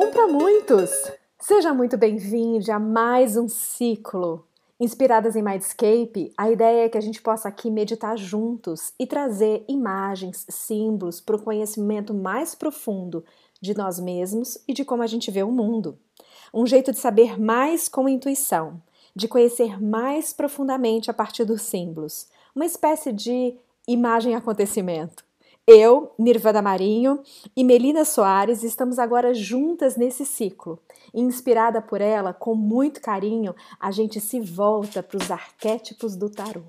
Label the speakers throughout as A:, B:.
A: Ou para muitos! Seja muito bem-vindo a mais um ciclo. Inspiradas em Mindscape, a ideia é que a gente possa aqui meditar juntos e trazer imagens, símbolos para o conhecimento mais profundo de nós mesmos e de como a gente vê o mundo. Um jeito de saber mais com intuição, de conhecer mais profundamente a partir dos símbolos, uma espécie de imagem-acontecimento. Eu, Nirvana Marinho e Melina Soares estamos agora juntas nesse ciclo. Inspirada por ela, com muito carinho, a gente se volta para os arquétipos do tarô.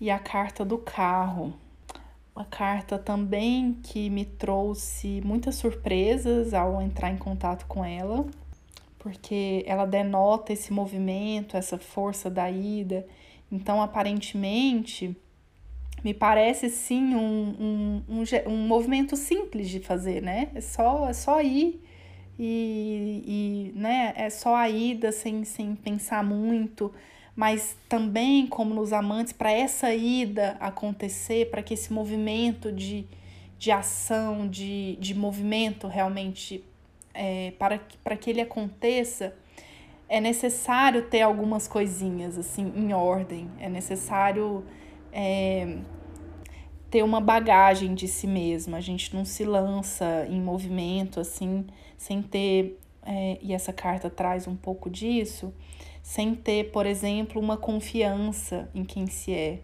B: E a carta do carro. Uma carta também que me trouxe muitas surpresas ao entrar em contato com ela porque ela denota esse movimento, essa força da ida. Então, aparentemente, me parece sim um, um, um, um movimento simples de fazer, né? É só, é só ir e, e né? é só a ida sem, sem pensar muito, mas também, como nos amantes, para essa ida acontecer, para que esse movimento de, de ação, de, de movimento realmente é, para, para que ele aconteça, é necessário ter algumas coisinhas assim em ordem, é necessário é, ter uma bagagem de si mesma. A gente não se lança em movimento assim sem ter é, e essa carta traz um pouco disso, sem ter, por exemplo, uma confiança em quem se é.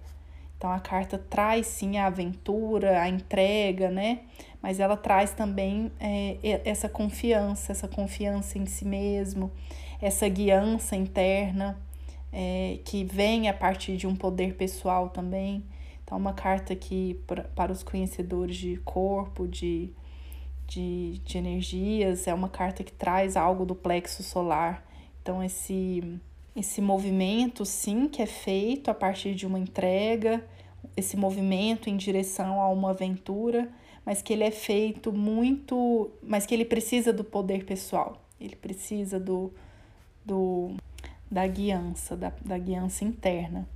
B: Então a carta traz sim a aventura, a entrega, né? mas ela traz também é, essa confiança, essa confiança em si mesmo, essa guiança interna é, que vem a partir de um poder pessoal também. Então, uma carta que, para os conhecedores de corpo, de, de, de energias, é uma carta que traz algo do plexo solar. Então, esse, esse movimento, sim, que é feito a partir de uma entrega, esse movimento em direção a uma aventura mas que ele é feito muito, mas que ele precisa do poder pessoal, ele precisa do, do da guiança, da, da guiança interna.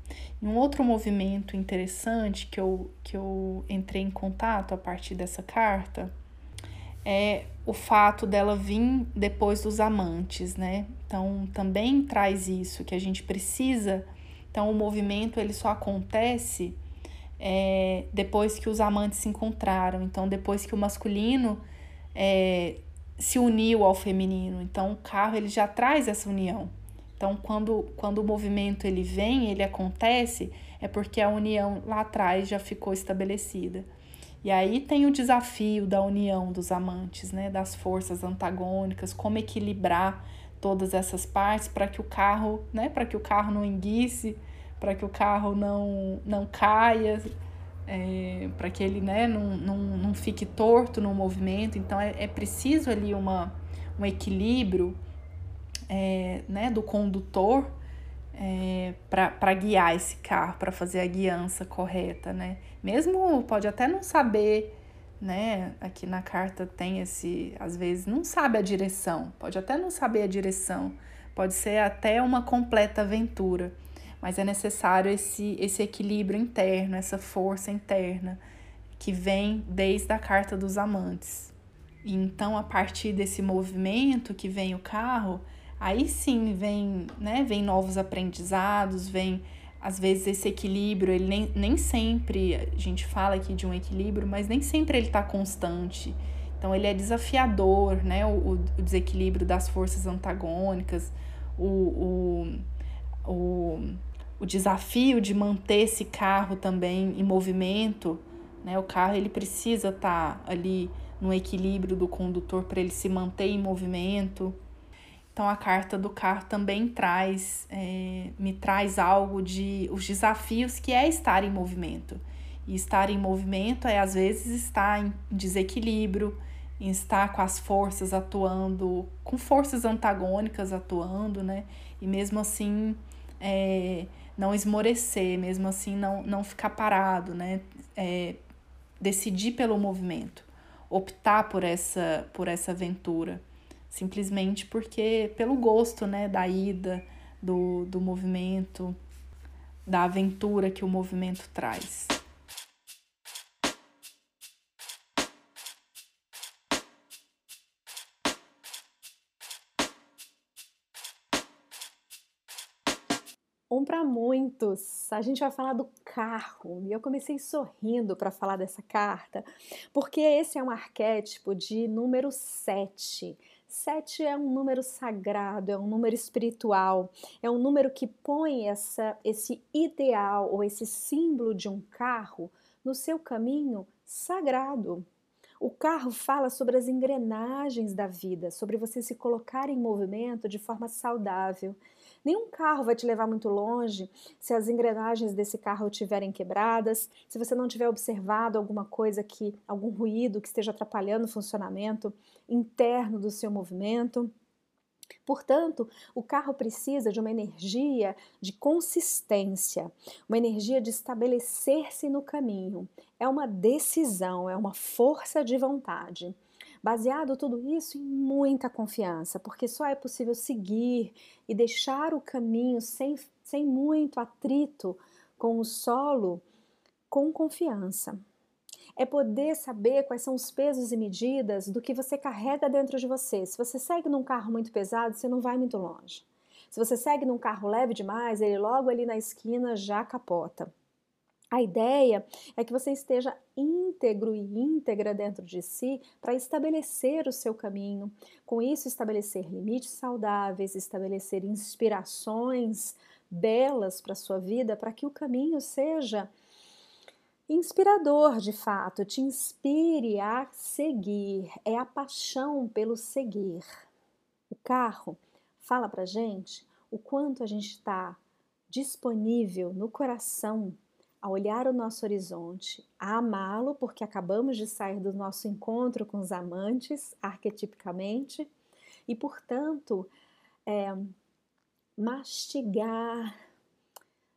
B: E um outro movimento interessante que eu, que eu entrei em contato a partir dessa carta é o fato dela vir depois dos amantes, né? Então também traz isso que a gente precisa. Então o movimento ele só acontece é, depois que os amantes se encontraram. Então, depois que o masculino é, se uniu ao feminino. Então, o carro ele já traz essa união. Então, quando, quando o movimento ele vem, ele acontece, é porque a união lá atrás já ficou estabelecida. E aí tem o desafio da união dos amantes, né, das forças antagônicas, como equilibrar todas essas partes para que o carro, né, para que o carro não enguice, para que o carro não, não caia, é, para que ele né, não, não, não fique torto no movimento. Então é, é preciso ali uma, um equilíbrio é, né, do condutor é, para guiar esse carro, para fazer a guiança correta. Né? Mesmo pode até não saber, né? Aqui na carta tem esse, às vezes não sabe a direção, pode até não saber a direção, pode ser até uma completa aventura mas é necessário esse, esse equilíbrio interno, essa força interna que vem desde a carta dos amantes. Então, a partir desse movimento que vem o carro, aí sim vem, né, vem novos aprendizados, vem às vezes esse equilíbrio, ele nem, nem sempre, a gente fala aqui de um equilíbrio, mas nem sempre ele está constante. Então ele é desafiador, né? O, o desequilíbrio das forças antagônicas, o, o, o o desafio de manter esse carro também em movimento, né? O carro ele precisa estar tá ali no equilíbrio do condutor para ele se manter em movimento. Então a carta do carro também traz, é, me traz algo de os desafios que é estar em movimento. E estar em movimento é às vezes estar em desequilíbrio, em estar com as forças atuando, com forças antagônicas atuando, né? E mesmo assim é, não esmorecer, mesmo assim não, não ficar parado, né? É, decidir pelo movimento, optar por essa, por essa aventura, simplesmente porque pelo gosto, né, da ida, do, do movimento, da aventura que o movimento traz.
A: Um para muitos. A gente vai falar do carro. E eu comecei sorrindo para falar dessa carta, porque esse é um arquétipo de número 7. Sete é um número sagrado, é um número espiritual, é um número que põe essa, esse ideal ou esse símbolo de um carro no seu caminho sagrado. O carro fala sobre as engrenagens da vida, sobre você se colocar em movimento de forma saudável. Nenhum carro vai te levar muito longe se as engrenagens desse carro estiverem quebradas, se você não tiver observado alguma coisa que, algum ruído que esteja atrapalhando o funcionamento interno do seu movimento. Portanto, o carro precisa de uma energia de consistência, uma energia de estabelecer-se no caminho. É uma decisão, é uma força de vontade. Baseado tudo isso em muita confiança, porque só é possível seguir e deixar o caminho sem, sem muito atrito com o solo com confiança. É poder saber quais são os pesos e medidas do que você carrega dentro de você. Se você segue num carro muito pesado, você não vai muito longe. Se você segue num carro leve demais, ele logo ali na esquina já capota. A ideia é que você esteja íntegro e íntegra dentro de si para estabelecer o seu caminho, com isso estabelecer limites saudáveis, estabelecer inspirações belas para a sua vida, para que o caminho seja inspirador de fato, te inspire a seguir, é a paixão pelo seguir. O carro fala para gente o quanto a gente está disponível no coração a olhar o nosso horizonte, a amá-lo, porque acabamos de sair do nosso encontro com os amantes, arquetipicamente, e portanto, é, mastigar,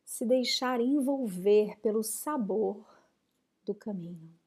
A: se deixar envolver pelo sabor do caminho.